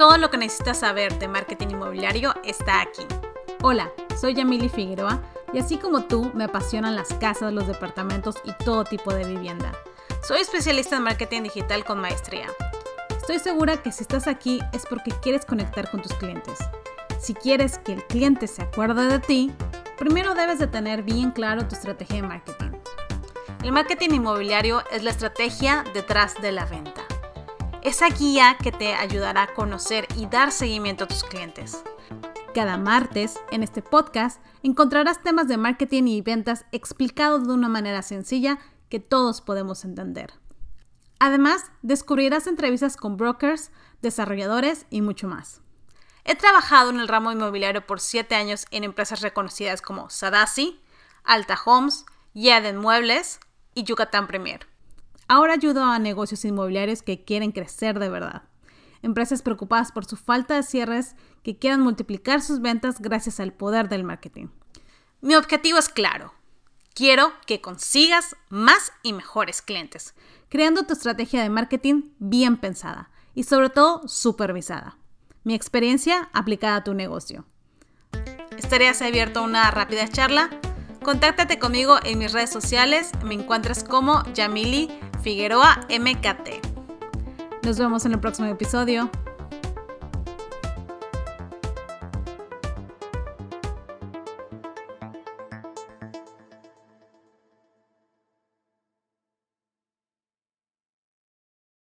Todo lo que necesitas saber de marketing inmobiliario está aquí. Hola, soy Yamili Figueroa y así como tú me apasionan las casas, los departamentos y todo tipo de vivienda. Soy especialista en marketing digital con maestría. Estoy segura que si estás aquí es porque quieres conectar con tus clientes. Si quieres que el cliente se acuerde de ti, primero debes de tener bien claro tu estrategia de marketing. El marketing inmobiliario es la estrategia detrás de la venta esa guía que te ayudará a conocer y dar seguimiento a tus clientes. Cada martes, en este podcast, encontrarás temas de marketing y ventas explicados de una manera sencilla que todos podemos entender. Además, descubrirás entrevistas con brokers, desarrolladores y mucho más. He trabajado en el ramo inmobiliario por 7 años en empresas reconocidas como Sadasi, Alta Homes, Yaden Muebles y Yucatán Premier. Ahora ayudo a negocios inmobiliarios que quieren crecer de verdad. Empresas preocupadas por su falta de cierres que quieran multiplicar sus ventas gracias al poder del marketing. Mi objetivo es claro. Quiero que consigas más y mejores clientes, creando tu estrategia de marketing bien pensada y sobre todo supervisada. Mi experiencia aplicada a tu negocio. ¿Estarías abierto a una rápida charla? Contáctate conmigo en mis redes sociales. Me encuentras como Yamili Figueroa MKT. Nos vemos en el próximo episodio.